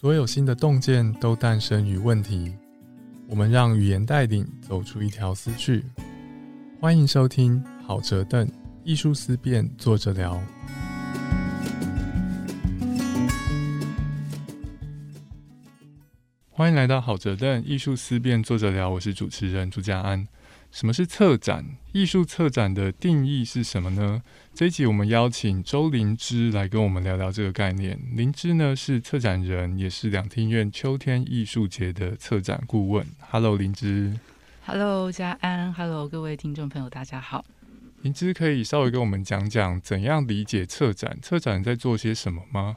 所有新的洞见都诞生于问题。我们让语言带领走出一条思绪。欢迎收听好哲邓艺术思辨，坐着聊。欢迎来到好哲邓艺术思辨，坐着聊。我是主持人朱家安。什么是策展？艺术策展的定义是什么呢？这一集我们邀请周灵芝来跟我们聊聊这个概念。灵芝呢是策展人，也是两厅院秋天艺术节的策展顾问。Hello，灵芝。Hello，家安。Hello，各位听众朋友，大家好。灵芝可以稍微跟我们讲讲怎样理解策展？策展在做些什么吗？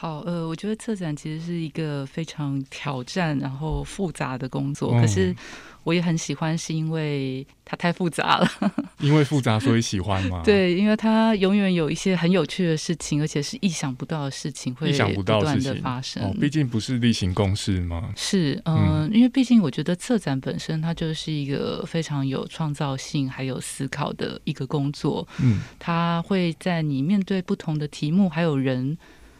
好，呃，我觉得策展其实是一个非常挑战然后复杂的工作，可是我也很喜欢，是因为它太复杂了。因为复杂，所以喜欢吗？对，因为它永远有一些很有趣的事情，而且是意想不到的事情会不断的发生。毕竟不是例行公事吗？是，嗯，因为毕竟我觉得策展本身它就是一个非常有创造性还有思考的一个工作。嗯，它会在你面对不同的题目还有人。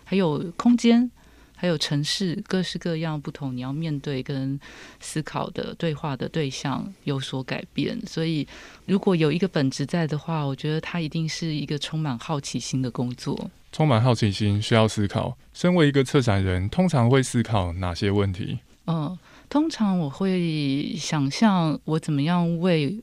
还有空间，还有城市，各式各样不同，你要面对跟思考的对话的对象有所改变。所以，如果有一个本质在的话，我觉得它一定是一个充满好奇心的工作。充满好奇心，需要思考。身为一个策展人，通常会思考哪些问题？嗯，通常我会想象我怎么样为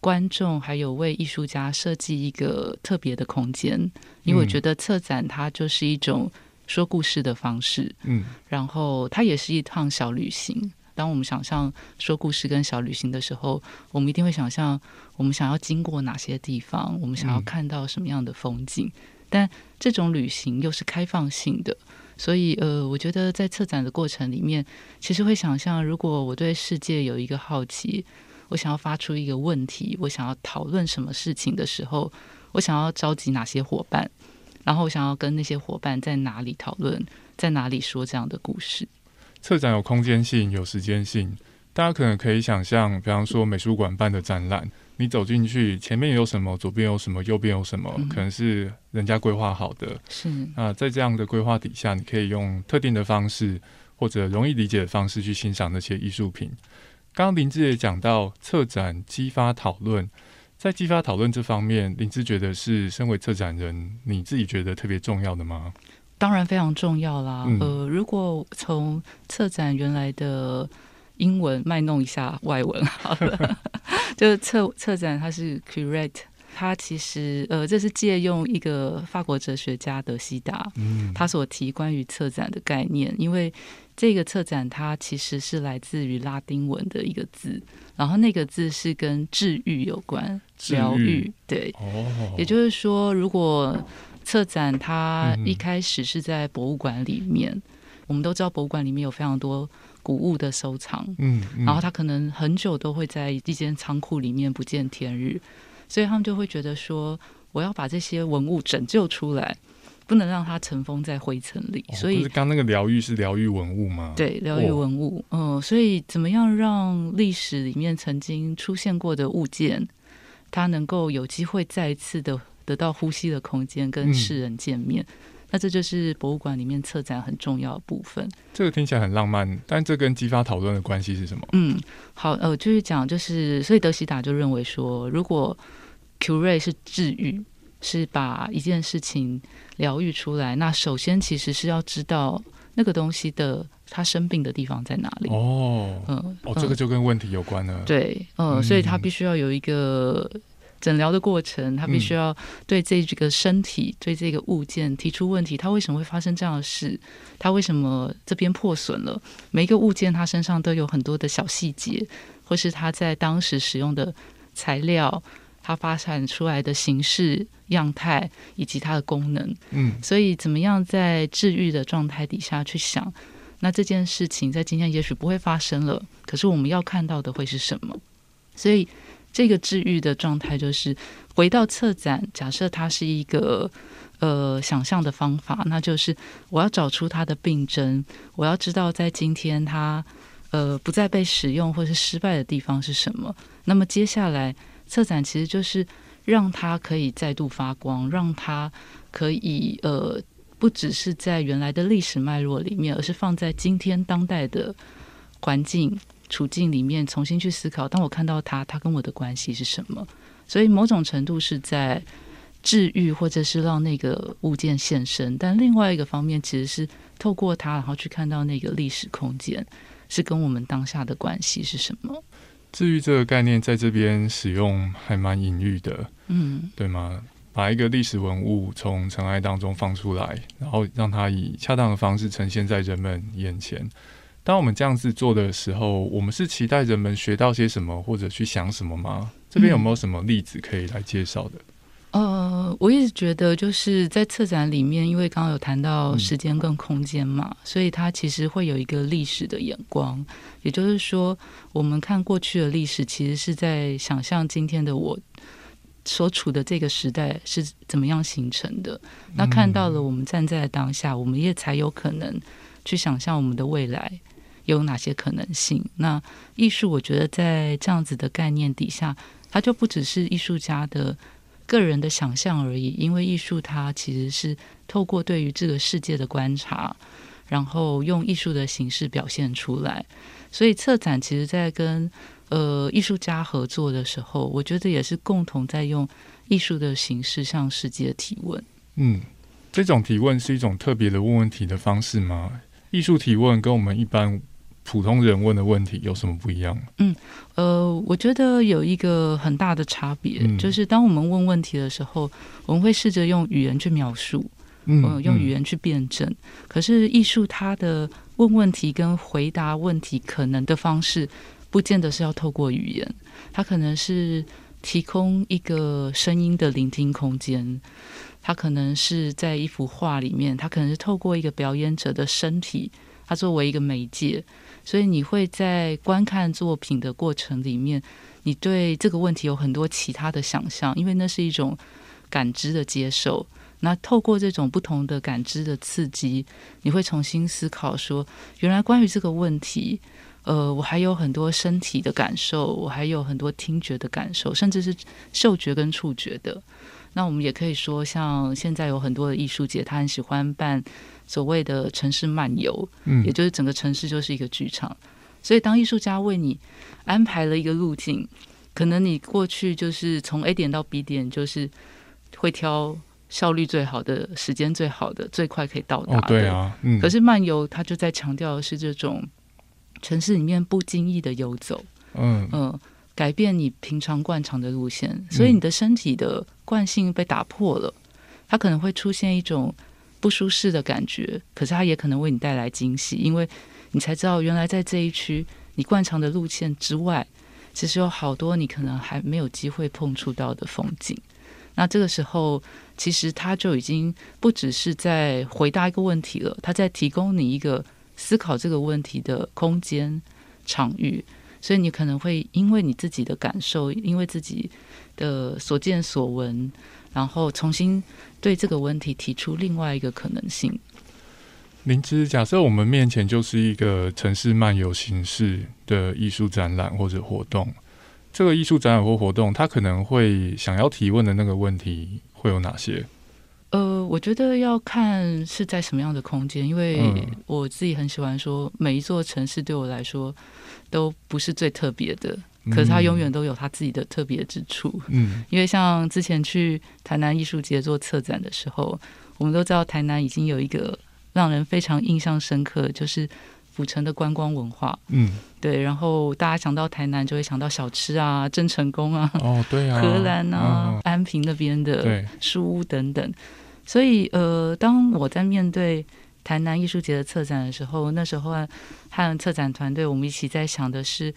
观众还有为艺术家设计一个特别的空间，因为我觉得策展它就是一种。说故事的方式，嗯，然后它也是一趟小旅行。当我们想象说故事跟小旅行的时候，我们一定会想象我们想要经过哪些地方，我们想要看到什么样的风景。但这种旅行又是开放性的，所以呃，我觉得在策展的过程里面，其实会想象，如果我对世界有一个好奇，我想要发出一个问题，我想要讨论什么事情的时候，我想要召集哪些伙伴。然后我想要跟那些伙伴在哪里讨论，在哪里说这样的故事。策展有空间性，有时间性。大家可能可以想象，比方说美术馆办的展览，你走进去，前面有什么，左边有什么，右边有什么，可能是人家规划好的。是啊在这样的规划底下，你可以用特定的方式或者容易理解的方式去欣赏那些艺术品。刚刚林志也讲到，策展激发讨论。在激发讨论这方面，林芝觉得是身为策展人，你自己觉得特别重要的吗？当然非常重要啦。呃，如果从策展原来的英文卖弄一下外文好了，就是策策展它是 curate，它其实呃这是借用一个法国哲学家德西达，嗯，他所提关于策展的概念，因为这个策展它其实是来自于拉丁文的一个字。然后那个字是跟治愈有关，疗愈，对，哦，也就是说，如果策展它一开始是在博物馆里面，我们都知道博物馆里面有非常多古物的收藏，嗯，然后它可能很久都会在一间仓库里面不见天日，所以他们就会觉得说，我要把这些文物拯救出来。不能让它尘封在灰尘里，所以刚那个疗愈是疗愈文物吗？对，疗愈文物，嗯，所以怎么样让历史里面曾经出现过的物件，它能够有机会再一次的得到呼吸的空间，跟世人见面？那这就是博物馆里面策展很重要的部分。这个听起来很浪漫，但这跟激发讨论的关系是什么？嗯，好，呃，就是讲，就是所以德西达就认为说，如果 Q 瑞是治愈。是把一件事情疗愈出来。那首先其实是要知道那个东西的他生病的地方在哪里。哦，嗯，哦，这个就跟问题有关了。对，嗯，所以他必须要有一个诊疗的过程，他必须要对这这个身体、对这个物件提出问题。他为什么会发生这样的事？他为什么这边破损了？每一个物件，它身上都有很多的小细节，或是他在当时使用的材料。它发展出来的形式、样态以及它的功能，嗯，所以怎么样在治愈的状态底下去想，那这件事情在今天也许不会发生了，可是我们要看到的会是什么？所以这个治愈的状态就是回到策展，假设它是一个呃想象的方法，那就是我要找出它的病症，我要知道在今天它呃不再被使用或是失败的地方是什么，那么接下来。策展其实就是让它可以再度发光，让它可以呃不只是在原来的历史脉络里面，而是放在今天当代的环境处境里面重新去思考。当我看到它，它跟我的关系是什么？所以某种程度是在治愈，或者是让那个物件现身。但另外一个方面，其实是透过它，然后去看到那个历史空间是跟我们当下的关系是什么。治愈这个概念在这边使用还蛮隐喻的，嗯，对吗？把一个历史文物从尘埃当中放出来，然后让它以恰当的方式呈现在人们眼前。当我们这样子做的时候，我们是期待人们学到些什么，或者去想什么吗？这边有没有什么例子可以来介绍的？呃，我一直觉得就是在策展里面，因为刚刚有谈到时间跟空间嘛，所以它其实会有一个历史的眼光。也就是说，我们看过去的历史，其实是在想象今天的我所处的这个时代是怎么样形成的。那看到了我们站在当下，我们也才有可能去想象我们的未来有哪些可能性。那艺术，我觉得在这样子的概念底下，它就不只是艺术家的。个人的想象而已，因为艺术它其实是透过对于这个世界的观察，然后用艺术的形式表现出来。所以策展其实，在跟呃艺术家合作的时候，我觉得也是共同在用艺术的形式向世界提问。嗯，这种提问是一种特别的问问题的方式吗？艺术提问跟我们一般。普通人问的问题有什么不一样？嗯，呃，我觉得有一个很大的差别，就是当我们问问题的时候，我们会试着用语言去描述，嗯，用语言去辩证。可是艺术它的问问题跟回答问题可能的方式，不见得是要透过语言，它可能是提供一个声音的聆听空间，它可能是在一幅画里面，它可能是透过一个表演者的身体，它作为一个媒介。所以你会在观看作品的过程里面，你对这个问题有很多其他的想象，因为那是一种感知的接受。那透过这种不同的感知的刺激，你会重新思考说，原来关于这个问题，呃，我还有很多身体的感受，我还有很多听觉的感受，甚至是嗅觉跟触觉的。那我们也可以说，像现在有很多的艺术节，他很喜欢办。所谓的城市漫游，嗯，也就是整个城市就是一个剧场。所以，当艺术家为你安排了一个路径，可能你过去就是从 A 点到 B 点，就是会挑效率最好的、时间最好的、最快可以到达的。对啊，嗯。可是漫游，它就在强调的是这种城市里面不经意的游走，嗯嗯，改变你平常惯常的路线，所以你的身体的惯性被打破了，它可能会出现一种。不舒适的感觉，可是它也可能为你带来惊喜，因为你才知道原来在这一区你惯常的路线之外，其实有好多你可能还没有机会碰触到的风景。那这个时候，其实他就已经不只是在回答一个问题了，他在提供你一个思考这个问题的空间场域。所以你可能会因为你自己的感受，因为自己的所见所闻。然后重新对这个问题提出另外一个可能性。林芝，假设我们面前就是一个城市漫游形式的艺术展览或者活动，这个艺术展览或活动，它可能会想要提问的那个问题会有哪些？呃，我觉得要看是在什么样的空间，因为我自己很喜欢说，每一座城市对我来说都不是最特别的。可是它永远都有它自己的特别之处，嗯，因为像之前去台南艺术节做策展的时候，我们都知道台南已经有一个让人非常印象深刻，就是府城的观光文化，嗯，对，然后大家想到台南就会想到小吃啊，郑成功啊，哦，对啊，荷兰啊，安平那边的书屋等等，所以呃，当我在面对台南艺术节的策展的时候，那时候和策展团队我们一起在想的是。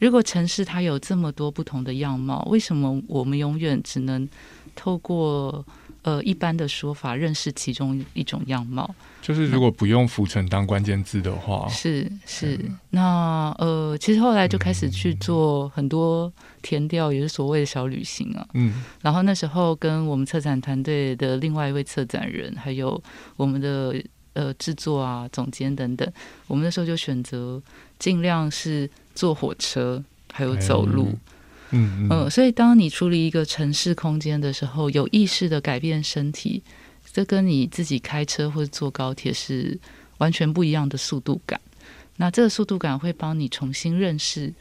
如果城市它有这么多不同的样貌，为什么我们永远只能透过呃一般的说法认识其中一种样貌？就是如果不用“浮尘”当关键字的话，是是。那呃，其实后来就开始去做很多填调，也是所谓的小旅行啊。嗯。然后那时候跟我们策展团队的另外一位策展人，还有我们的呃制作啊总监等等，我们那时候就选择尽量是。坐火车，还有走路，嗯嗯，所以当你处理一个城市空间的时候，有意识的改变身体，这跟你自己开车或者坐高铁是完全不一样的速度感。那这个速度感会帮你重新认识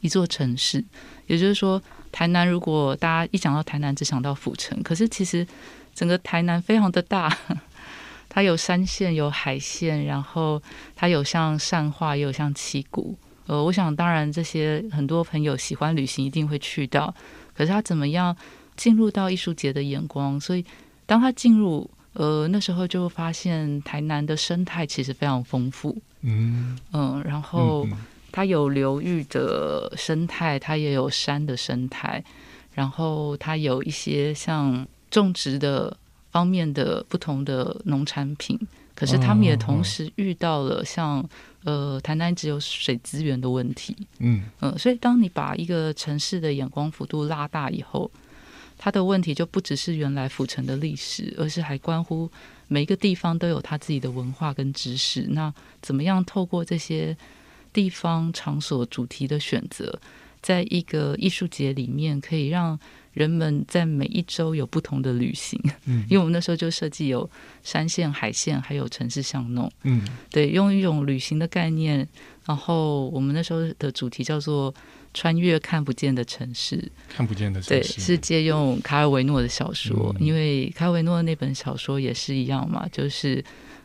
一座城市。也就是说，台南如果大家一讲到台南，只想到府城，可是其实整个台南非常的大，它有山线，有海线，然后它有像善化，也有像七股。呃，我想当然这些很多朋友喜欢旅行，一定会去到。可是他怎么样进入到艺术节的眼光？所以当他进入，呃，那时候就发现台南的生态其实非常丰富。嗯嗯，然后它有流域的生态，它也有山的生态，然后它有一些像种植的方面的不同的农产品。可是他们也同时遇到了像呃台南只有水资源的问题，嗯嗯，所以当你把一个城市的眼光幅度拉大以后，它的问题就不只是原来府城的历史，而是还关乎每一个地方都有它自己的文化跟知识。那怎么样透过这些地方场所主题的选择，在一个艺术节里面，可以让人们在每一周有不同的旅行，嗯，因为我们那时候就设计有山线、海线，还有城市巷弄，嗯，对，用一种旅行的概念，然后我们那时候的主题叫做“穿越看不见的城市”，看不见的城市，对，是借用卡尔维诺的小说，因为卡尔维诺那本小说也是一样嘛，就是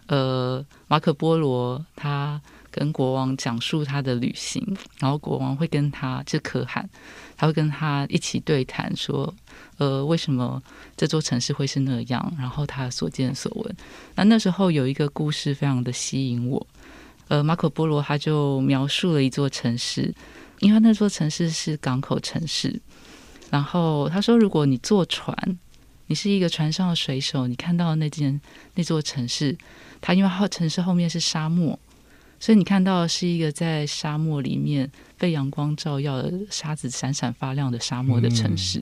呃，马可波罗他跟国王讲述他的旅行，然后国王会跟他就可汗。他会跟他一起对谈，说：“呃，为什么这座城市会是那样？然后他所见所闻。那那时候有一个故事非常的吸引我。呃，马可波罗他就描述了一座城市，因为那座城市是港口城市。然后他说，如果你坐船，你是一个船上的水手，你看到那间那座城市，它因为后城市后面是沙漠。”所以你看到的是一个在沙漠里面被阳光照耀的沙子闪闪发亮的沙漠的城市。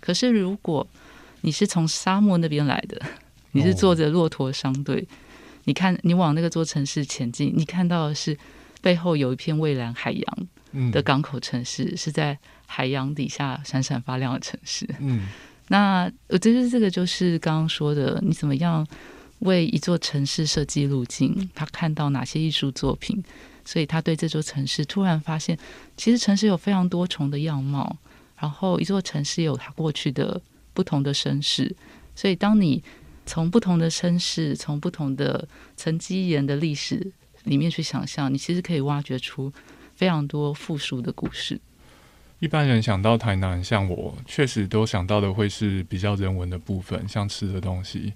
可是如果你是从沙漠那边来的，你是坐着骆驼商队，你看你往那个座城市前进，你看到的是背后有一片蔚蓝海洋的港口城市，是在海洋底下闪闪发亮的城市。嗯，那我觉得这个就是刚刚说的，你怎么样？为一座城市设计路径，他看到哪些艺术作品，所以他对这座城市突然发现，其实城市有非常多重的样貌，然后一座城市有它过去的不同的身世，所以当你从不同的身世，从不同的沉积岩的历史里面去想象，你其实可以挖掘出非常多复述的故事。一般人想到台南，像我确实都想到的会是比较人文的部分，像吃的东西。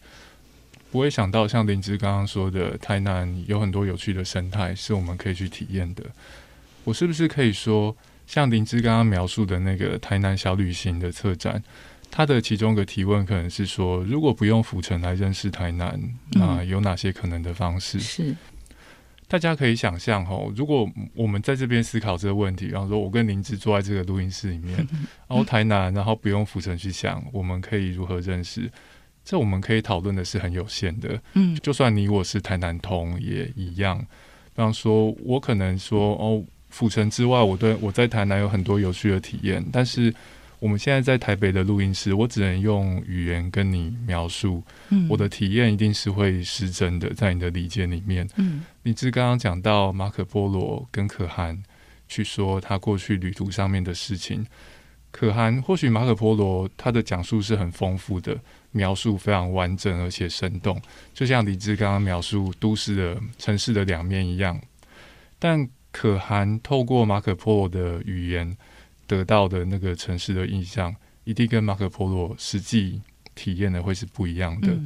不会想到像林芝刚刚说的，台南有很多有趣的生态是我们可以去体验的。我是不是可以说，像林芝刚刚描述的那个台南小旅行的策展，它的其中一个提问可能是说，如果不用浮城来认识台南，那有哪些可能的方式？是大家可以想象哦，如果我们在这边思考这个问题，然后说我跟林芝坐在这个录音室里面，然后台南，然后不用浮城去想，我们可以如何认识？这我们可以讨论的是很有限的，嗯，就算你我是台南通也一样。比方说，我可能说哦，府城之外，我对我在台南有很多有趣的体验，但是我们现在在台北的录音室，我只能用语言跟你描述，嗯，我的体验一定是会失真的，在你的理解里面，嗯，你是刚刚讲到马可波罗跟可汗去说他过去旅途上面的事情，可汗或许马可波罗他的讲述是很丰富的。描述非常完整而且生动，就像李志刚刚描述都市的城市的两面一样。但可汗透过马可波罗的语言得到的那个城市的印象，一定跟马可波罗实际体验的会是不一样的。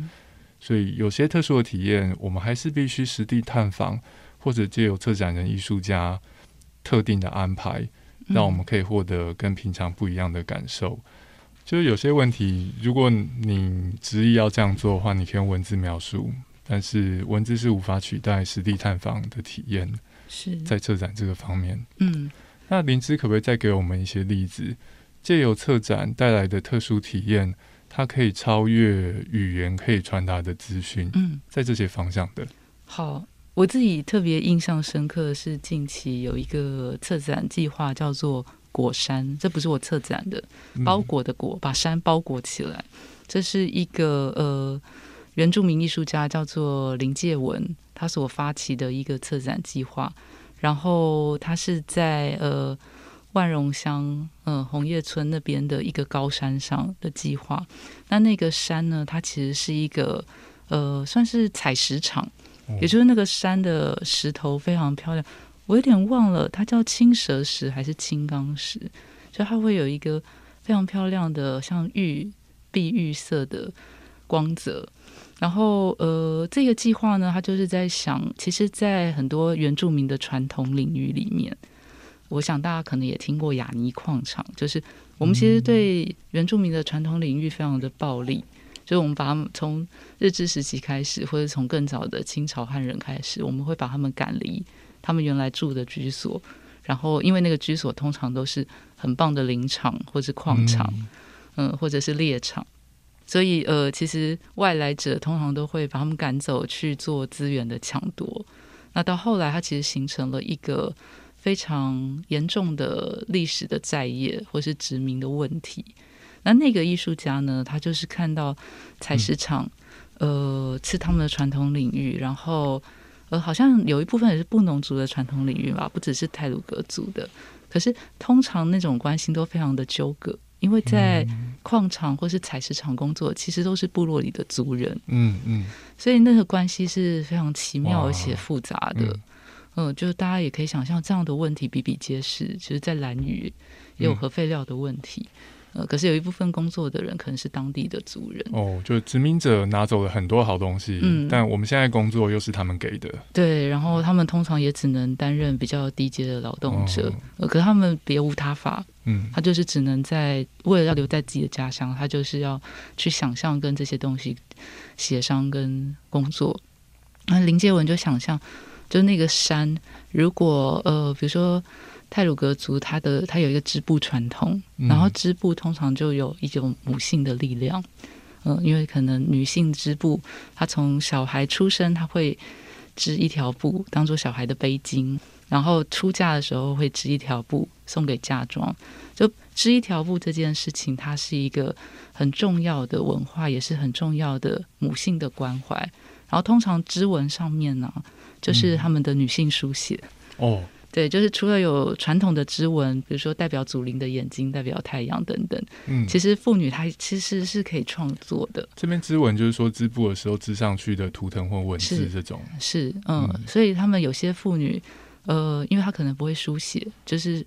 所以有些特殊的体验，我们还是必须实地探访，或者借由策展人、艺术家特定的安排，让我们可以获得跟平常不一样的感受。就是有些问题，如果你执意要这样做的话，你可以用文字描述，但是文字是无法取代实地探访的体验。是在策展这个方面，嗯，那林芝可不可以再给我们一些例子？借由策展带来的特殊体验，它可以超越语言可以传达的资讯。嗯，在这些方向的。好，我自己特别印象深刻的是近期有一个策展计划，叫做。果山，这不是我策展的，包裹的裹，把山包裹起来。这是一个呃，原住民艺术家叫做林介文，他所发起的一个策展计划。然后他是在呃万荣乡嗯红叶村那边的一个高山上的计划。那那个山呢，它其实是一个呃算是采石场，也就是那个山的石头非常漂亮。我有点忘了，它叫青蛇石还是青钢石？就它会有一个非常漂亮的像玉碧玉色的光泽。然后，呃，这个计划呢，他就是在想，其实，在很多原住民的传统领域里面，我想大家可能也听过雅尼矿场，就是我们其实对原住民的传统领域非常的暴力，就是我们把他们从日治时期开始，或者从更早的清朝汉人开始，我们会把他们赶离他们原来住的居所，然后因为那个居所通常都是很棒的林场或是矿场，嗯，或者是猎场。所以，呃，其实外来者通常都会把他们赶走去做资源的抢夺。那到后来，它其实形成了一个非常严重的历史的债业或是殖民的问题。那那个艺术家呢，他就是看到采石场，呃，是他们的传统领域，然后，呃，好像有一部分也是布农族的传统领域吧，不只是泰鲁格族的。可是，通常那种关系都非常的纠葛。因为在矿场或是采石场工作，其实都是部落里的族人，嗯嗯，所以那个关系是非常奇妙而且复杂的，嗯，就是大家也可以想象这样的问题比比皆是。其实，在蓝屿也有核废料的问题。呃，可是有一部分工作的人可能是当地的族人哦，就殖民者拿走了很多好东西，嗯，但我们现在工作又是他们给的，对，然后他们通常也只能担任比较低阶的劳动者，呃，可是他们别无他法，嗯，他就是只能在为了要留在自己的家乡，他就是要去想象跟这些东西协商跟工作。那林杰文就想象，就那个山，如果呃，比如说。泰鲁格族，它的它有一个织布传统，然后织布通常就有一种母性的力量，嗯，因为可能女性织布，她从小孩出生，她会织一条布当做小孩的背巾，然后出嫁的时候会织一条布送给嫁妆，就织一条布这件事情，它是一个很重要的文化，也是很重要的母性的关怀。然后通常织纹上面呢，就是他们的女性书写哦。对，就是除了有传统的织纹，比如说代表祖灵的眼睛、代表太阳等等，嗯，其实妇女她其实是可以创作的。这边织纹就是说织布的时候织上去的图腾或文字这种。是，嗯，所以他们有些妇女，呃，因为她可能不会书写，就是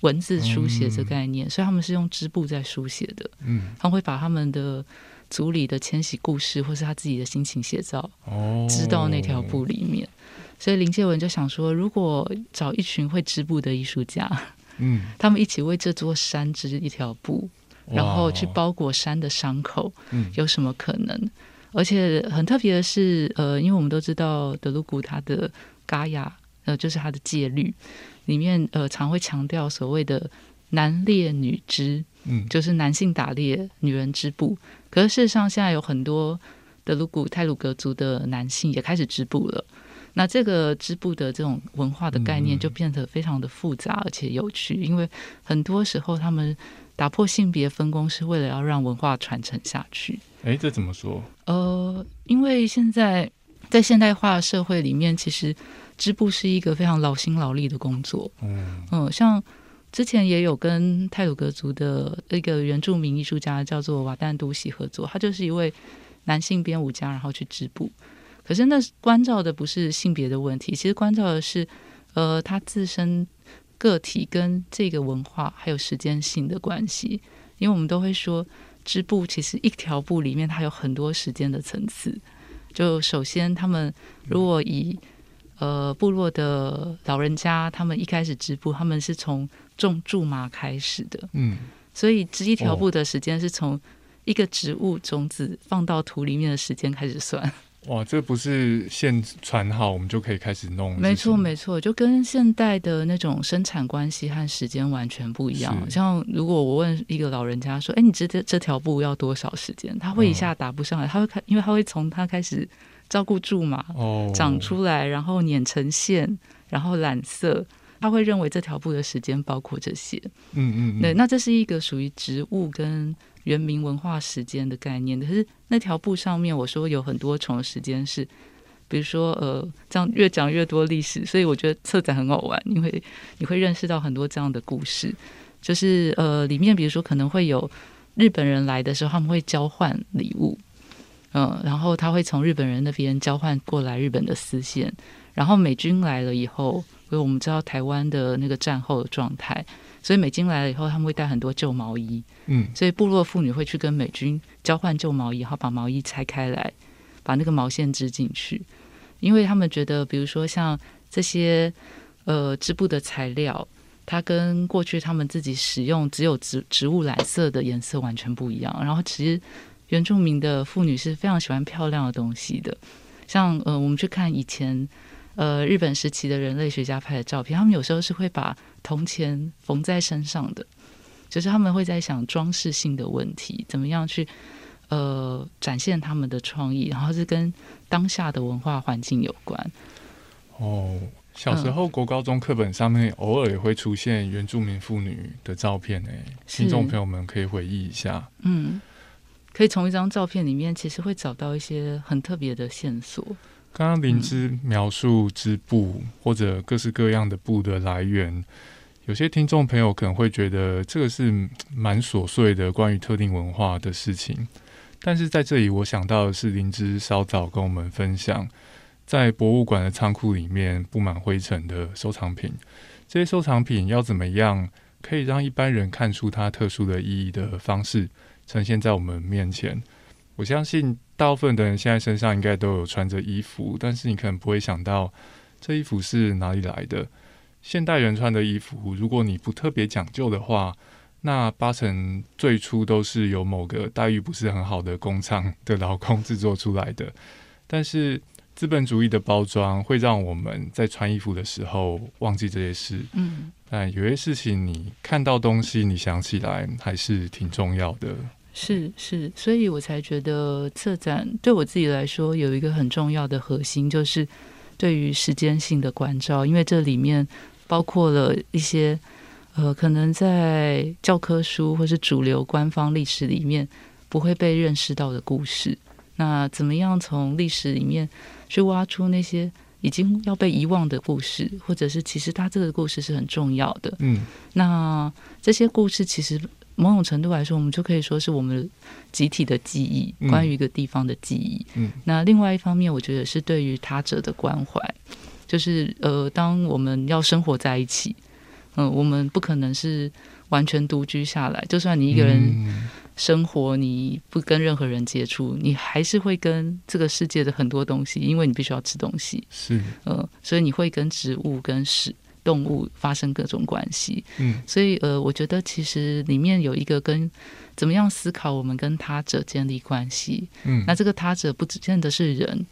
文字书写这概念，所以他们是用织布在书写的。嗯，他们会把他们的族里的迁徙故事，或是他自己的心情写照，哦，织到那条布里面。所以林介文就想说，如果找一群会织布的艺术家，嗯，他们一起为这座山织一条布，然后去包裹山的伤口，嗯，有什么可能？而且很特别的是，呃，因为我们都知道德鲁古他的嘎雅，呃，就是他的戒律里面，呃，常会强调所谓的男猎女织，嗯，就是男性打猎，女人织布。可是事实上，现在有很多德鲁古泰鲁格族的男性也开始织布了。那这个织布的这种文化的概念就变得非常的复杂而且有趣，因为很多时候他们打破性别分工是为了要让文化传承下去。哎，这怎么说？呃，因为现在在现代化社会里面，其实织布是一个非常劳心劳力的工作。嗯嗯，像之前也有跟泰鲁格族的一个原住民艺术家叫做瓦旦都喜合作，他就是一位男性编舞家，然后去织布。可是那关照的不是性别的问题，其实关照的是，呃，他自身个体跟这个文化还有时间性的关系。因为我们都会说，织布其实一条布里面它有很多时间的层次。就首先，他们如果以呃部落的老人家，他们一开始织布，他们是从种苎麻开始的，嗯，所以织一条布的时间是从一个植物种子放到土里面的时间开始算。哇，这不是线传好，我们就可以开始弄。没错，没错，就跟现代的那种生产关系和时间完全不一样。像如果我问一个老人家说：“哎，你织这这条布要多少时间？”他会一下答不上来，他会开，因为他会从他开始照顾苎麻长出来，然后碾成线，然后染色，他会认为这条布的时间包括这些。嗯嗯，对，那这是一个属于植物跟。原民文化时间的概念。可是那条布上面，我说有很多重时间是，比如说呃，这样越讲越多历史，所以我觉得策展很好玩，因为你会认识到很多这样的故事。就是呃，里面比如说可能会有日本人来的时候，他们会交换礼物，嗯，然后他会从日本人那边交换过来日本的丝线，然后美军来了以后，因为我们知道台湾的那个战后的状态。所以美军来了以后，他们会带很多旧毛衣，嗯，所以部落妇女会去跟美军交换旧毛衣，然后把毛衣拆开来，把那个毛线织进去，因为他们觉得，比如说像这些呃织布的材料，它跟过去他们自己使用只有植植物染色的颜色完全不一样。然后其实原住民的妇女是非常喜欢漂亮的东西的，像呃我们去看以前。呃，日本时期的人类学家拍的照片，他们有时候是会把铜钱缝在身上的，就是他们会在想装饰性的问题，怎么样去呃展现他们的创意，然后是跟当下的文化环境有关。哦，小时候国高中课本上面偶尔也会出现原住民妇女的照片，哎，听众朋友们可以回忆一下。嗯，可以从一张照片里面，其实会找到一些很特别的线索。刚刚灵芝描述织布或者各式各样的布的来源，有些听众朋友可能会觉得这个是蛮琐碎的关于特定文化的事情。但是在这里，我想到的是灵芝稍早跟我们分享，在博物馆的仓库里面布满灰尘的收藏品，这些收藏品要怎么样可以让一般人看出它特殊的意义的方式呈现在我们面前？我相信。大部分的人现在身上应该都有穿着衣服，但是你可能不会想到这衣服是哪里来的。现代人穿的衣服，如果你不特别讲究的话，那八成最初都是由某个待遇不是很好的工厂的劳工制作出来的。但是资本主义的包装会让我们在穿衣服的时候忘记这些事。嗯，但有些事情你看到东西，你想起来还是挺重要的。是是，所以我才觉得策展对我自己来说有一个很重要的核心，就是对于时间性的关照，因为这里面包括了一些呃，可能在教科书或是主流官方历史里面不会被认识到的故事。那怎么样从历史里面去挖出那些已经要被遗忘的故事，或者是其实它这个故事是很重要的？嗯，那这些故事其实。某种程度来说，我们就可以说是我们集体的记忆，关于一个地方的记忆。嗯，那另外一方面，我觉得是对于他者的关怀，就是呃，当我们要生活在一起，嗯，我们不可能是完全独居下来。就算你一个人生活，你不跟任何人接触，你还是会跟这个世界的很多东西，因为你必须要吃东西。是，呃，所以你会跟植物、跟屎。动物发生各种关系，嗯，所以呃，我觉得其实里面有一个跟怎么样思考我们跟他者建立关系，嗯，那这个他者不只见得是人，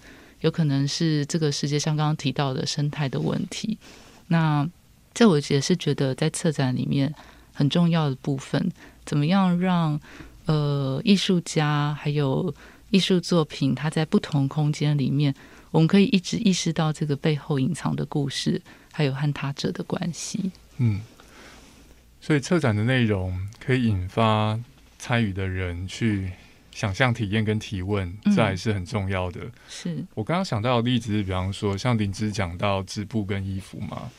有可能是这个世界上刚刚提到的生态的问题。那这我也是觉得在策展里面很重要的部分，怎么样让呃艺术家还有艺术作品，它在不同空间里面，我们可以一直意识到这个背后隐藏的故事。还有和他者的关系，嗯，所以策展的内容可以引发参与的人去想象、体验跟提问，这还是很重要的。是我刚刚想到的例子是，比方说像林芝讲到织布跟衣服嘛，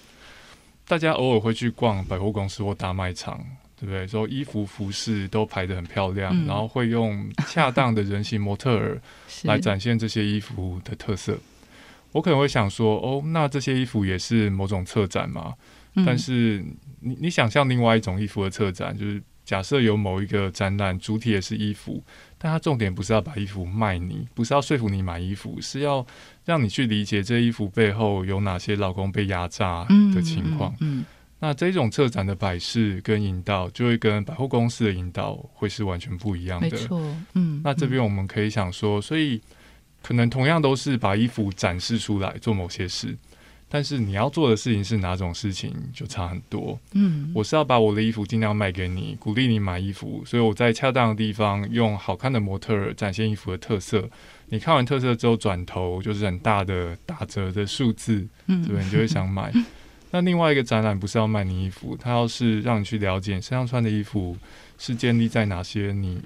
大家偶尔会去逛百货公司或大卖场，对不对？说衣服服饰都排的很漂亮，然后会用恰当的人形模特儿 来展现这些衣服的特色。我可能会想说，哦，那这些衣服也是某种策展嘛？但是你你想象另外一种衣服的策展，就是假设有某一个展览主体也是衣服，但它重点不是要把衣服卖你，不是要说服你买衣服，是要让你去理解这衣服背后有哪些老公被压榨的情况。嗯，那这种策展的摆饰跟引导，就会跟百货公司的引导会是完全不一样的。没错，嗯，那这边我们可以想说，所以。可能同样都是把衣服展示出来做某些事，但是你要做的事情是哪种事情就差很多。嗯，我是要把我的衣服尽量卖给你，鼓励你买衣服，所以我在恰当的地方用好看的模特展现衣服的特色。你看完特色之后转头就是很大的打折的数字，对不对？你就会想买。那另外一个展览不是要卖你衣服，它要是让你去了解身上穿的衣服是建立在哪些你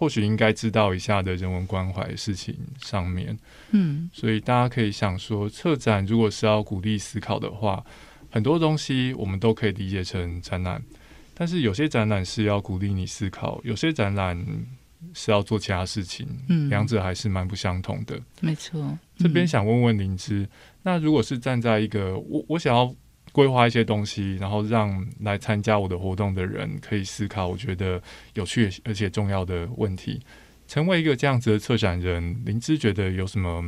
或许应该知道一下的人文关怀事情上面。嗯，所以大家可以想说，策展如果是要鼓励思考的话，很多东西我们都可以理解成展览，但是有些展览是要鼓励你思考，有些展览是要做其他事情，嗯两者还是蛮不相同的。没错。这边嗯想问问灵芝，那如果是站在一个我我想要规划一些东西，然后让来参加我的活动的人可以思考，我觉得有趣而且重要的问题，成为一个这样子的策展人，灵芝觉得有什么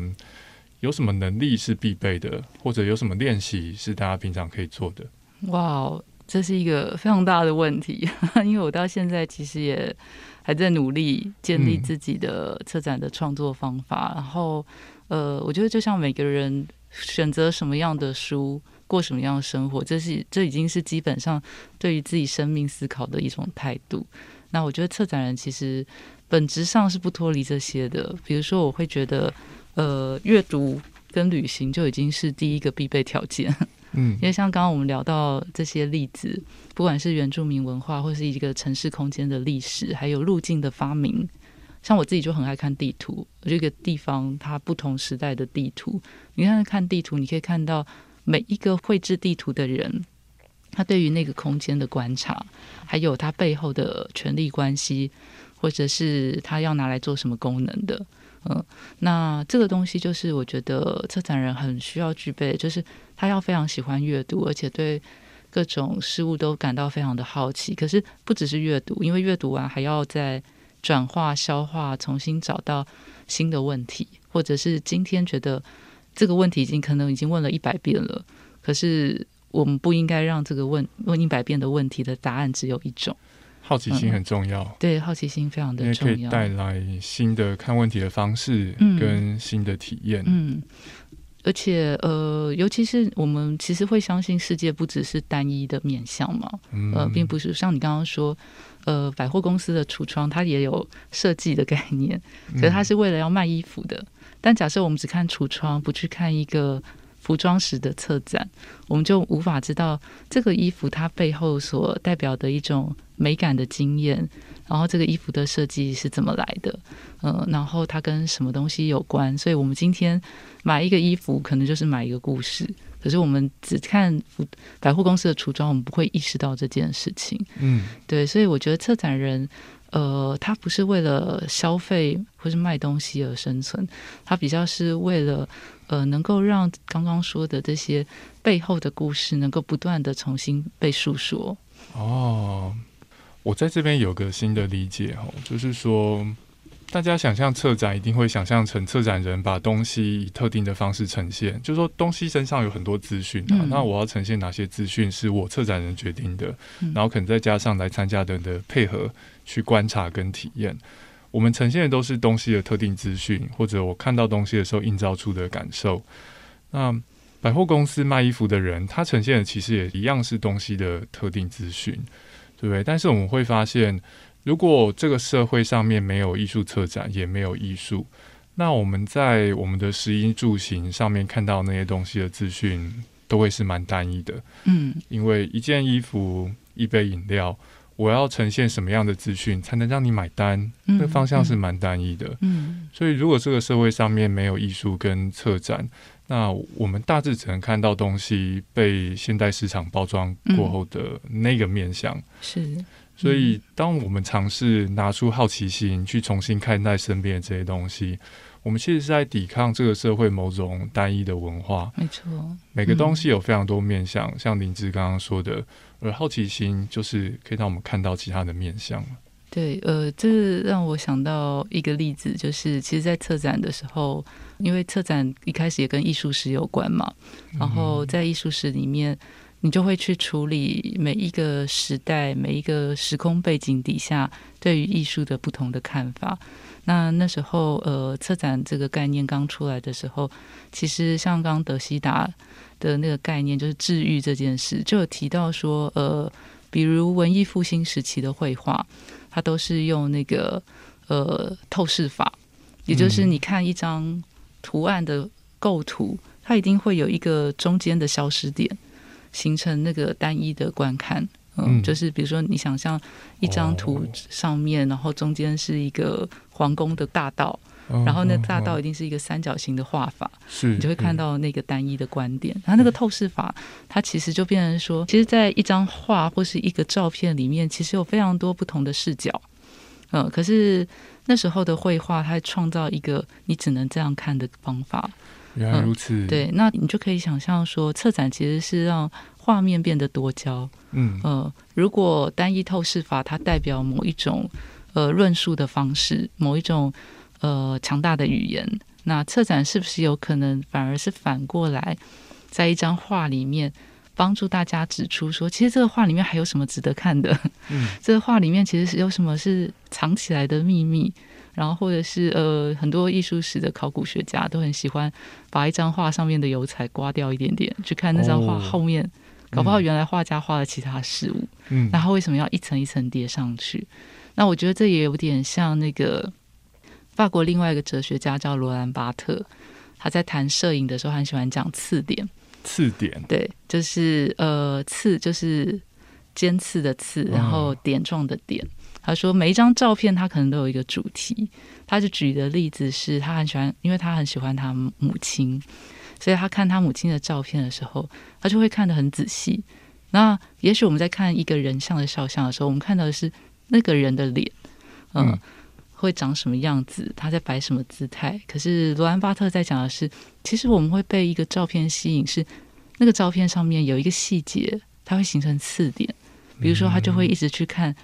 有什么能力是必备的，或者有什么练习是大家平常可以做的？哇，这是一个非常大的问题，因为我到现在其实也还在努力建立自己的策展的创作方法。然后，呃，我觉得就像每个人选择什么样的书，过什么样的生活，这是这已经是基本上对于自己生命思考的一种态度。那我觉得策展人其实本质上是不脱离这些的。比如说，我会觉得，呃，阅读跟旅行就已经是第一个必备条件。嗯因为像刚刚我们聊到这些例子，不管是原住民文化，或是一个城市空间的历史，还有路径的发明，像我自己就很爱看地图，这个地方它不同时代的地图，你看看地图，你可以看到每一个绘制地图的人，他对于那个空间的观察，还有他背后的权力关系，或者是他要拿来做什么功能的。嗯，那这个东西就是我觉得策展人很需要具备，就是他要非常喜欢阅读，而且对各种事物都感到非常的好奇。可是不只是阅读，因为阅读完还要再转化、消化，重新找到新的问题，或者是今天觉得这个问题已经可能已经问了一百遍了，可是我们不应该让这个问问一百遍的问题的答案只有一种。好奇心很重要，对，好奇心非常的重要。以带来新的看问题的方式嗯跟新的体验。嗯，而且呃，尤其是我们其实会相信世界不只是单一的面向嘛，嗯呃，并不是像你刚刚说，呃，百货公司的橱窗它也有设计的概念，可是它是为了要卖衣服的。但假设我们只看橱窗，不去看一个服装史的策展，我们就无法知道这个衣服它背后所代表的一种美感的经验，然后这个衣服的设计是怎么来的，嗯、然后它跟什么东西有关。所以我们今天买一个衣服，可能就是买一个故事。可是我们只看服百货公司的橱窗，我们不会意识到这件事情。嗯对，所以我觉得策展人，呃，它不是为了消费或是卖东西而生存，它比较是为了呃，能够让刚刚说的这些背后的故事能够不断的重新被诉说。哦，我在这边有个新的理解哦，就是说，大家想象策展一定会想象成策展人把东西以特定的方式呈现，就是说东西身上有很多资讯啊，嗯那我要呈现哪些资讯是我策展人决定的，嗯然后可能再加上来参加的人的配合去观察跟体验。我们呈现的都是东西的特定资讯，或者我看到东西的时候映照出的感受。那百货公司卖衣服的人，他呈现的其实也一样是东西的特定资讯，对不对？但是我们会发现，如果这个社会上面没有艺术策展，也没有艺术，那我们在我们的食衣住行上面看到那些东西的资讯，都会是蛮单一的。嗯因为一件衣服、一杯饮料，我要呈现什么样的资讯才能让你买单？嗯那方向是蛮单一的。嗯所以，如果这个社会上面没有艺术跟策展，那我们大致只能看到东西被现代市场包装过后的那个面向。是所以，当我们尝试拿出好奇心去重新看待身边的这些东西，我们其实是在抵抗这个社会某种单一的文化。没错。每个东西有非常多面向，像林芝刚刚说的，而好奇心就是可以让我们看到其他的面向。对，呃，这让我想到一个例子，就是其实，在策展的时候，因为策展一开始也跟艺术史有关嘛，然后在艺术史里面，你就会去处理每一个时代、每一个时空背景底下对于艺术的不同的看法。那那时候，呃，策展这个概念刚出来的时候，其实像刚刚德西达的那个概念，就是治愈这件事，就有提到说，呃，比如文艺复兴时期的绘画。它都是用那个呃透视法，也就是你看一张图案的构图，它一定会有一个中间的消失点，形成那个单一的观看。嗯，就是比如说你想象一张图上面，然后中间是一个皇宫的大道。然后那大道一定是一个三角形的画法，是你就会看到那个单一的观点。它那个透视法，它其实就变成说，其实，在一张画或是一个照片里面，其实有非常多不同的视角。嗯，可是那时候的绘画，它创造一个你只能这样看的方法。原来如此。对，那你就可以想象说，策展其实是让画面变得多焦。嗯呃，如果单一透视法，它代表某一种呃论述的方式，某一种。呃，强大的语言，那策展是不是有可能反而是反过来，在一张画里面帮助大家指出说，其实这个画里面还有什么值得看的？嗯，这个画里面其实是有什么是藏起来的秘密？然后或者是呃，很多艺术史的考古学家都很喜欢把一张画上面的油彩刮掉一点点，去看那张画后面，搞不好原来画家画了其他事物。嗯，那他为什么要一层一层叠上去？那我觉得这也有点像那个。法国另外一个哲学家叫罗兰巴特，他在谈摄影的时候很喜欢讲刺点。刺点，对，就是呃，刺就是尖刺的刺，然后点状的点。他说每一张照片他可能都有一个主题。他就举的例子是他很喜欢，因为他很喜欢他母亲，所以他看他母亲的照片的时候，他就会看得很仔细。那也许我们在看一个人像的肖像的时候，我们看到的是那个人的脸，嗯。会长什么样子？他在摆什么姿态？可是罗兰巴特在讲的是，其实我们会被一个照片吸引，是那个照片上面有一个细节，它会形成刺点。比如说，他就会一直去看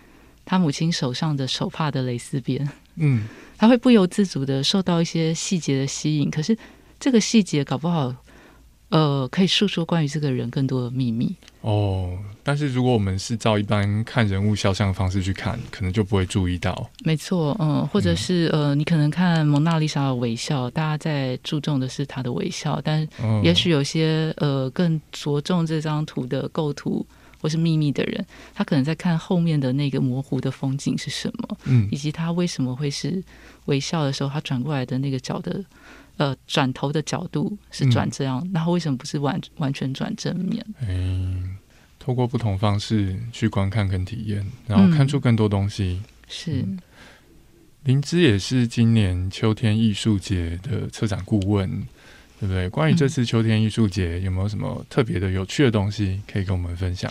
他母亲手上的手帕的蕾丝边，嗯，他会不由自主的受到一些细节的吸引。可是这个细节搞不好。呃，可以诉说关于这个人更多的秘密哦。但是如果我们是照一般看人物肖像的方式去看，可能就不会注意到。没错，嗯，或者是呃，你可能看蒙娜丽莎的微笑，大家在注重的是她的微笑，但也许有些呃更着重这张图的构图或是秘密的人，他可能在看后面的那个模糊的风景是什么，嗯，以及他为什么会是微笑的时候，他转过来的那个角的。呃，转头的角度是转这样，那为什么不是完完全转正面？嗯，透过不同方式去观看跟体验，然后看出更多东西。是，灵芝也是今年秋天艺术节的策展顾问，对不对？关于这次秋天艺术节，有没有什么特别的、有趣的东西可以跟我们分享？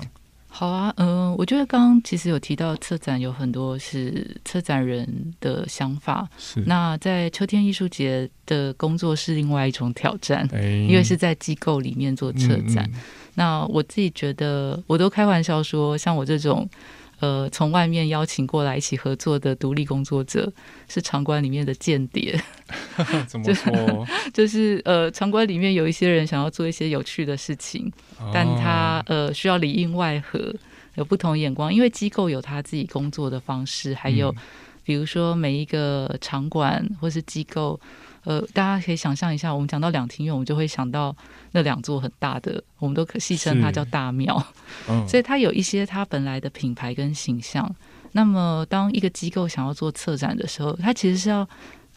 好啊，嗯，我觉得刚刚其实有提到策展有很多是策展人的想法。是那在秋天艺术节的工作是另外一种挑战，因为是在机构里面做策展。那我自己觉得，我都开玩笑说，像我这种。呃，从外面邀请过来一起合作的独立工作者是场馆里面的间谍，怎么说？就是呃，场馆里面有一些人想要做一些有趣的事情，但他呃需要里应外合，有不同眼光，因为机构有他自己工作的方式，还有比如说每一个场馆或是机构。呃，大家可以想象一下，我们讲到两厅院，我们就会想到那两座很大的，我们都可戏称它叫大庙。嗯，所以它有一些它本来的品牌跟形象。那么，当一个机构想要做策展的时候，它其实是要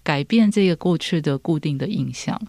改变这个过去的固定的印象。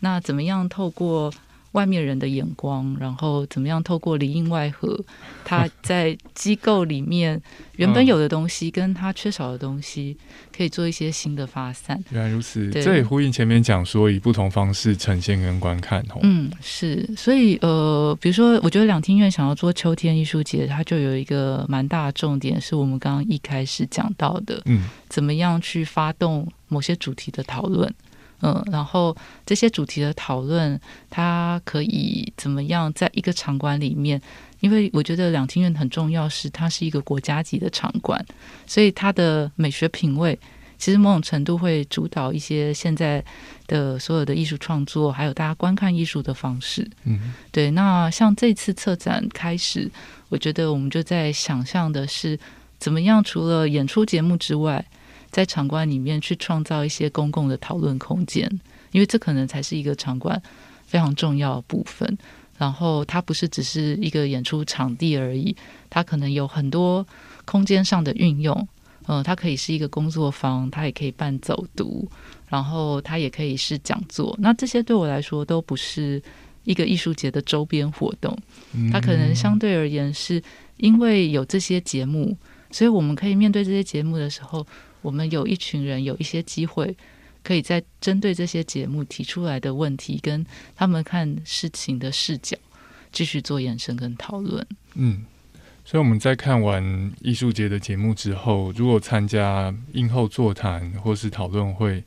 那怎么样透过？外面人的眼光，然后怎么样透过里应外合，他在机构里面原本有的东西，跟他缺少的东西，可以做一些新的发散。原来如此，这也呼应前面讲说，以不同方式呈现跟观看。嗯，是，所以呃，比如说，我觉得两厅院想要做秋天艺术节，它就有一个蛮大的重点，是我们刚刚一开始讲到的，嗯，怎么样去发动某些主题的讨论。嗯，然后这些主题的讨论，它可以怎么样在一个场馆里面？因为我觉得两厅院很重要，是它是一个国家级的场馆，所以它的美学品味其实某种程度会主导一些现在的所有的艺术创作，还有大家观看艺术的方式。嗯，对。那像这次策展开始，我觉得我们就在想象的是怎么样，除了演出节目之外。在场馆里面去创造一些公共的讨论空间，因为这可能才是一个场馆非常重要的部分。然后它不是只是一个演出场地而已，它可能有很多空间上的运用。嗯，它可以是一个工作坊，它也可以办走读，然后它也可以是讲座。那这些对我来说都不是一个艺术节的周边活动。嗯它可能相对而言是因为有这些节目，所以我们可以面对这些节目的时候，我们有一群人有一些机会，可以在针对这些节目提出来的问题，跟他们看事情的视角，继续做延伸跟讨论。嗯，所以我们在看完艺术节的节目之后，如果参加映后座谈或是讨论会，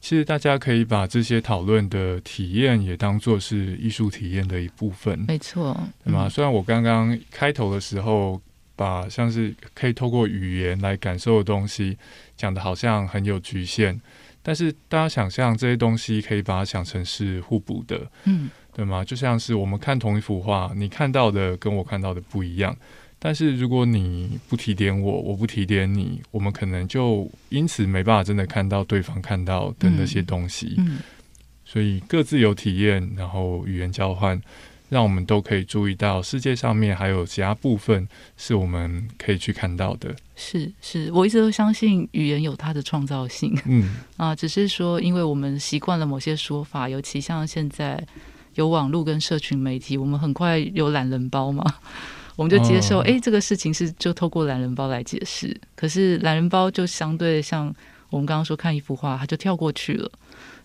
其实大家可以把这些讨论的体验也当做是艺术体验的一部分，没错，对吗？嗯虽然我刚刚开头的时候把像是可以透过语言来感受的东西讲的好像很有局限，但是大家想象这些东西可以把它想成是互补的，嗯，对吗？就像是我们看同一幅画，你看到的跟我看到的不一样。但是如果你不提点我，我不提点你，我们可能就因此没办法真的看到对方看到的那些东西。嗯，所以各自有体验，然后语言交换，让我们都可以注意到世界上面还有其他部分是我们可以去看到的。是是，我一直都相信语言有它的创造性嗯 啊，只是说因为我们习惯了某些说法，尤其像现在有网络跟社群媒体，我们很快有懒人包嘛。我们就接受，哦哎、这个事情是就透过懒人包来解释。可是懒人包就相对像我们刚刚说看一幅画，它就跳过去了。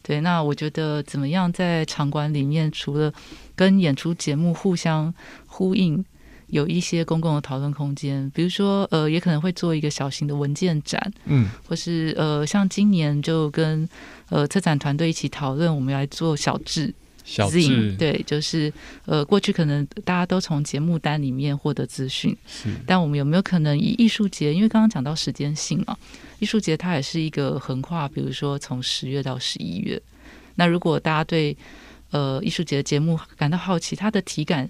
对，那我觉得怎么样在场馆里面，除了跟演出节目互相呼应，有一些公共的讨论空间，比如说呃，也可能会做一个小型的文件展，嗯或是呃，像今年就跟呃策展团队一起讨论，我们要来做小志。小智对，就是呃，过去可能大家都从节目单里面获得资讯，是但我们有没有可能以艺术节？因为刚刚讲到时间性嘛，艺术节它也是一个横跨，比如说从十月到十一月。那如果大家对呃艺术节的节目感到好奇，它的体感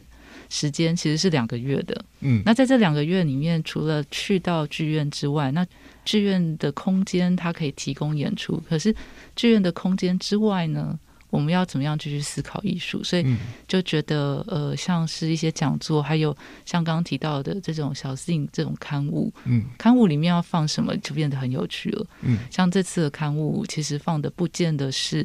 时间其实是两个月的。嗯那在这两个月里面，除了去到剧院之外，那剧院的空间它可以提供演出，可是剧院的空间之外呢？我们要怎么样继续思考艺术？所以嗯就觉得呃，像是一些讲座，还有像刚刚提到的这种小 thing 这种刊物，嗯刊物里面要放什么就变得很有趣了。嗯像这次的刊物，其实放的不见得是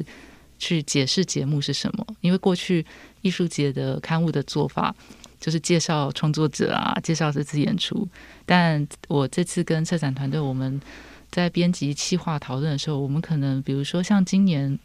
去解释节目是什么，因为过去艺术节的刊物的做法就是介绍创作者啊，介绍这次演出。但我这次跟策展团队，我们在编辑企划讨论的时候，我们可能比如说像今年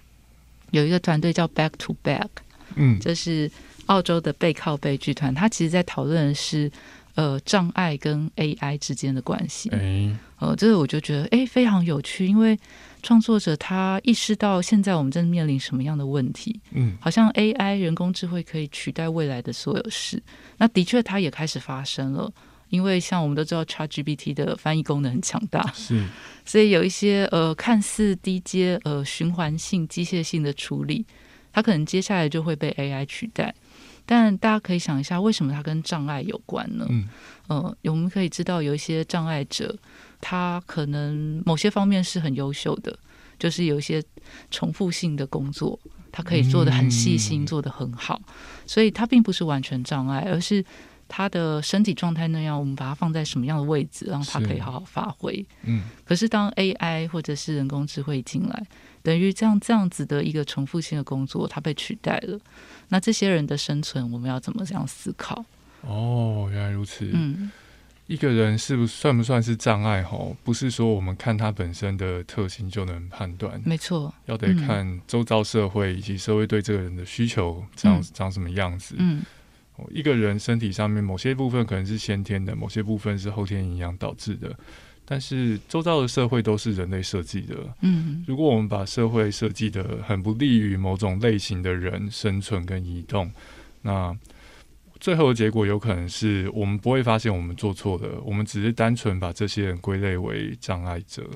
有一个团队叫 Back to Back。嗯这是澳洲的背靠背剧团，他其实在讨论的是呃障碍跟 AI 之间的关系。哎呃，这个我就觉得诶非常有趣，因为创作者他意识到现在我们正面临什么样的问题，嗯好像 AI 人工智慧可以取代未来的所有事。那的确它也开始发生了。因为像我们都知道，ChatGPT 的翻译功能很强大，是所以有一些呃看似低阶呃循环性、机械性的处理，它可能接下来就会被 AI 取代。但大家可以想一下，为什么它跟障碍有关呢？嗯呃，我们可以知道有一些障碍者，他可能某些方面是很优秀的，就是有一些重复性的工作，他可以做的很细心，嗯做的很好，所以他并不是完全障碍，而是他的身体状态那样，我们把它放在什么样的位置，让他可以好好发挥。嗯可是当 AI 或者是人工智慧进来，等于这样这样子的一个重复性的工作，它被取代了。那这些人的生存，我们要怎么这样思考？哦，原来如此。嗯，一个人是不算不算是障碍？吼，不是说我们看他本身的特性就能判断，没错。要得看周遭社会以及社会对这个人的需求长、嗯长什么样子。嗯，哦一个人身体上面某些部分可能是先天的，某些部分是后天营养导致的，但是周遭的社会都是人类设计的。嗯，如果我们把社会设计的很不利于某种类型的人生存跟移动，那最后的结果有可能是我们不会发现我们做错了，我们只是单纯把这些人归类为障碍者。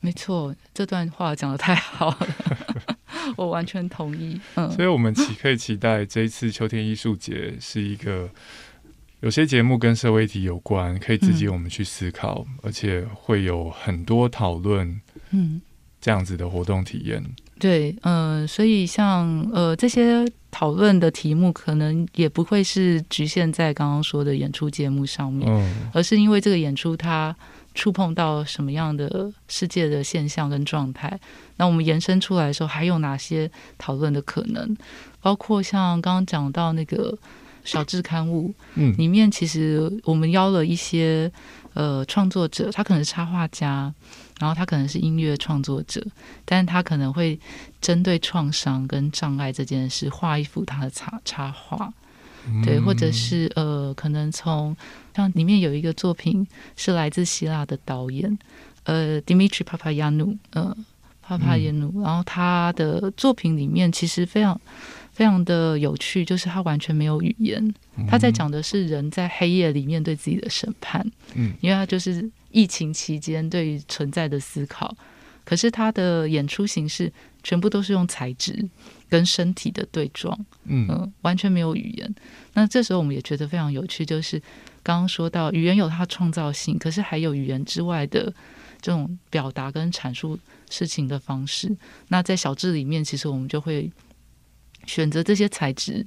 没错。这段话讲的太好了，我完全同意。嗯所以，我们期可以期待这一次秋天艺术节是一个有些节目跟社会议题有关，可以刺激嗯我们去思考，而且会有很多讨论嗯。这样子的活动体验。对，嗯、所以像呃这些讨论的题目，可能也不会是局限在刚刚说的演出节目上面，嗯，而是因为这个演出它触碰到什么样的世界的现象跟状态？那我们延伸出来的时候，还有哪些讨论的可能？包括像刚刚讲到那个小志刊物，嗯，里面其实我们邀了一些呃创作者，他可能是插画家，然后他可能是音乐创作者，但是他可能会针对创伤跟障碍这件事画一幅他的插插画。对，或者是呃，可能从像里面有一个作品是来自希腊的导演，呃，Dimitri Papayanu，呃，Papayanu，然后他的作品里面其实非常非常的有趣，就是他完全没有语言，他在讲的是人在黑夜里面对自己的审判，嗯，因为他就是疫情期间对于存在的思考，可是他的演出形式全部都是用材质。跟身体的对撞，嗯，完全没有语言。那这时候我们也觉得非常有趣，就是刚刚说到语言有它创造性，可是还有语言之外的这种表达跟阐述事情的方式。那在小智里面，其实我们就会选择这些材质，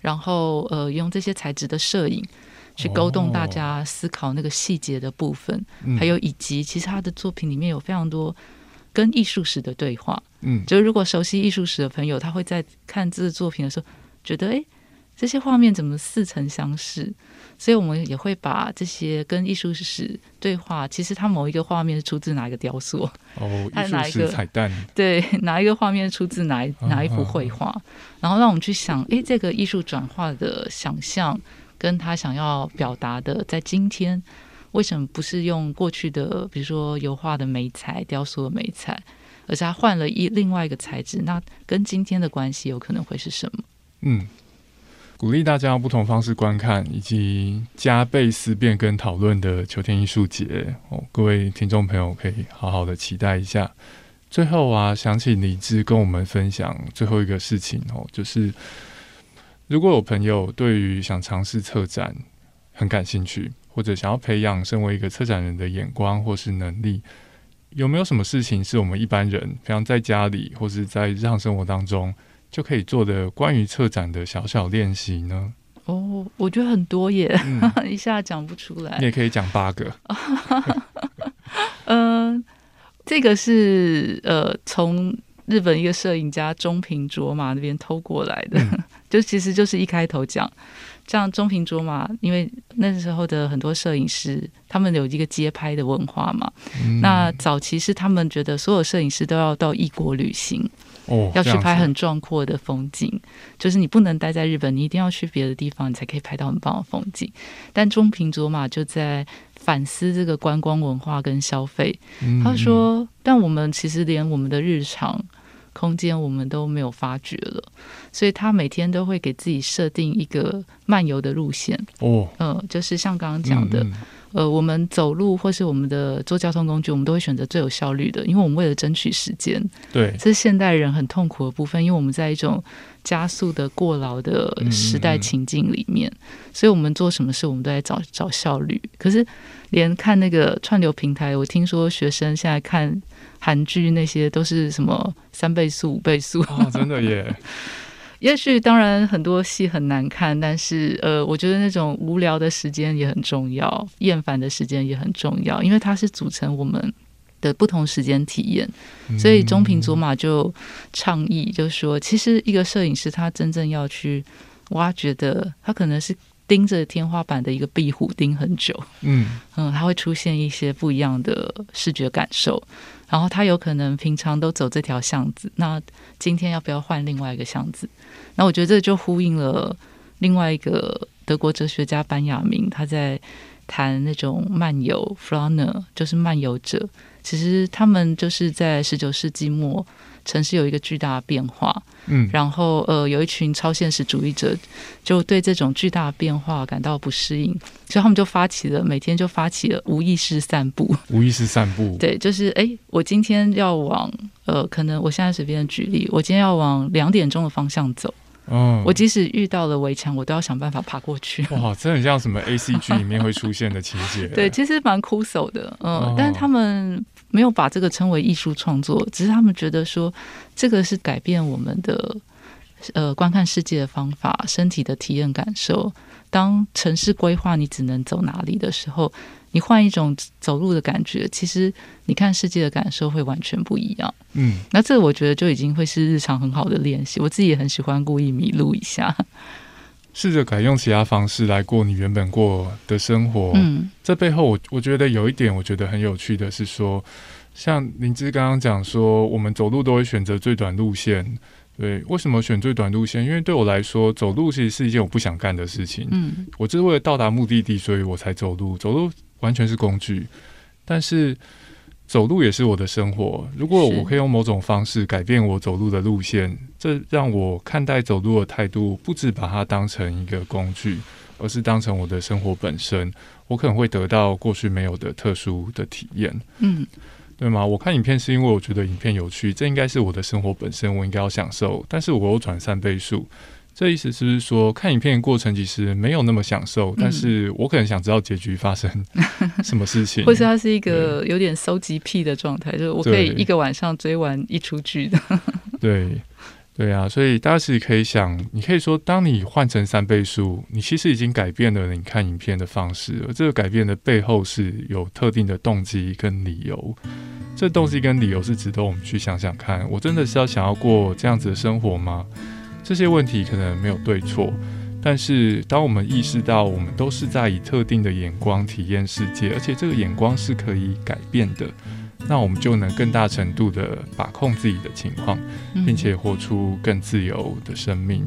然后呃，用这些材质的摄影去勾动大家思考那个细节的部分，还有以及其实他的作品里面有非常多。跟艺术史的对话，嗯，就是如果熟悉艺术史的朋友，他会在看这个作品的时候，觉得哎，这些画面怎么似曾相识？所以我们也会把这些跟艺术史对话，其实它某一个画面是出自哪一个雕塑？哦，艺术史彩蛋。对，哪一个画面出自哪一哪一幅绘画？然后让我们去想，哎，这个艺术转化的想象，跟他想要表达的，在今天。为什么不是用过去的，比如说油画的美材、雕塑的美材，而是他换了一另外一个材质？那跟今天的关系有可能会是什么？嗯，鼓励大家用不同方式观看，以及加倍思辨跟讨论的秋天艺术节哦，各位听众朋友可以好好的期待一下。最后啊，想起李志跟我们分享最后一个事情哦，就是如果有朋友对于想尝试策展很感兴趣。或者想要培养身为一个策展人的眼光或是能力，有没有什么事情是我们一般人平常在家里或是在日常生活当中就可以做的关于策展的小小练习呢？哦，我觉得很多耶，一下讲不出来。你也可以讲八个。嗯，这个是呃从日本一个摄影家中平卓马那边偷过来的，就其实就是一开头讲。这样中平桌嘛，因为那时候的很多摄影师，他们有一个街拍的文化嘛。那早期是他们觉得所有摄影师都要到异国旅行，哦，要去拍很壮阔的风景，就是你不能待在日本，你一定要去别的地方，你才可以拍到很棒的风景。但中平卓玛就在反思这个观光文化跟消费，他说：“但我们其实连我们的日常。”空间我们都没有发觉了，所以他每天都会给自己设定一个漫游的路线。哦，嗯，就是像刚刚讲的，呃，我们走路或是我们的坐交通工具，我们都会选择最有效率的，因为我们为了争取时间。对，这是现代人很痛苦的部分，因为我们在一种加速的过劳的时代情境里面，所以我们做什么事，我们都在找找效率。可是，连看那个串流平台，我听说学生现在看。韩剧那些都是什么三倍速、五倍速？哦，真的耶！也许当然很多戏很难看，但是呃，我觉得那种无聊的时间也很重要，厌烦的时间也很重要，因为它是组成我们的不同时间体验。所以中平卓玛就倡议，就说其实一个摄影师他真正要去挖掘的，他可能是盯着天花板的一个壁虎盯很久。嗯嗯，它会出现一些不一样的视觉感受。然后他有可能平常都走这条巷子，那今天要不要换另外一个巷子？那我觉得这就呼应了另外一个德国哲学家班雅明他在谈那种漫游 f l a n e r 就是漫游者。其实他们就是在十九世纪末。城市有一个巨大的变化，嗯，然后呃，有一群超现实主义者就对这种巨大的变化感到不适应，所以他们就发起了每天就发起了无意识散步。无意识散步，对，就是哎，我今天要往呃，可能我现在随便举例，我今天要往两点钟的方向走。哦，我即使遇到了围墙，我都要想办法爬过去。哇，这很像什么 A C G 里面会出现的情节。对，其实蛮枯手的，嗯，但是他们。没有把这个称为艺术创作，只是他们觉得说，这个是改变我们的呃观看世界的方法、身体的体验感受。当城市规划你只能走哪里的时候，你换一种走路的感觉，其实你看世界的感受会完全不一样。嗯，那这我觉得就已经会是日常很好的练习。我自己也很喜欢故意迷路一下，试着改用其他方式来过你原本过的生活。嗯，这背后我我觉得有一点我觉得很有趣的是说，像林芝刚刚讲说，我们走路都会选择最短路线。对，为什么选最短路线？因为对我来说，走路其实是一件我不想干的事情。嗯，我就是为了到达目的地，所以我才走路。走路完全是工具，但是走路也是我的生活。如果我可以用某种方式改变我走路的路线，这让我看待走路的态度，不只把它当成一个工具，而是当成我的生活本身。我可能会得到过去没有的特殊的体验。嗯。对吗？我看影片是因为我觉得影片有趣，这应该是我的生活本身，我应该要享受。但是我有转三倍速，这意思是不是说看影片的过程其实没有那么享受？但是我可能想知道结局发生 什么事情，或是它是一个有点收集癖的状态，就是我可以一个晚上追完一出剧的。对。对啊，所以大家其实可以想，你可以说，当你换成三倍速，你其实已经改变了你看影片的方式，而这个改变的背后是有特定的动机跟理由。这动机跟理由是值得我们去想想看，我真的是要想要过这样子的生活吗？这些问题可能没有对错，但是当我们意识到我们都是在以特定的眼光体验世界，而且这个眼光是可以改变的。那我们就能更大程度的把控自己的情况，并且活出更自由的生命。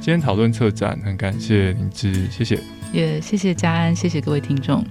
今天讨论策展，很感谢林芝，谢谢，也谢谢嘉安，谢谢各位听众。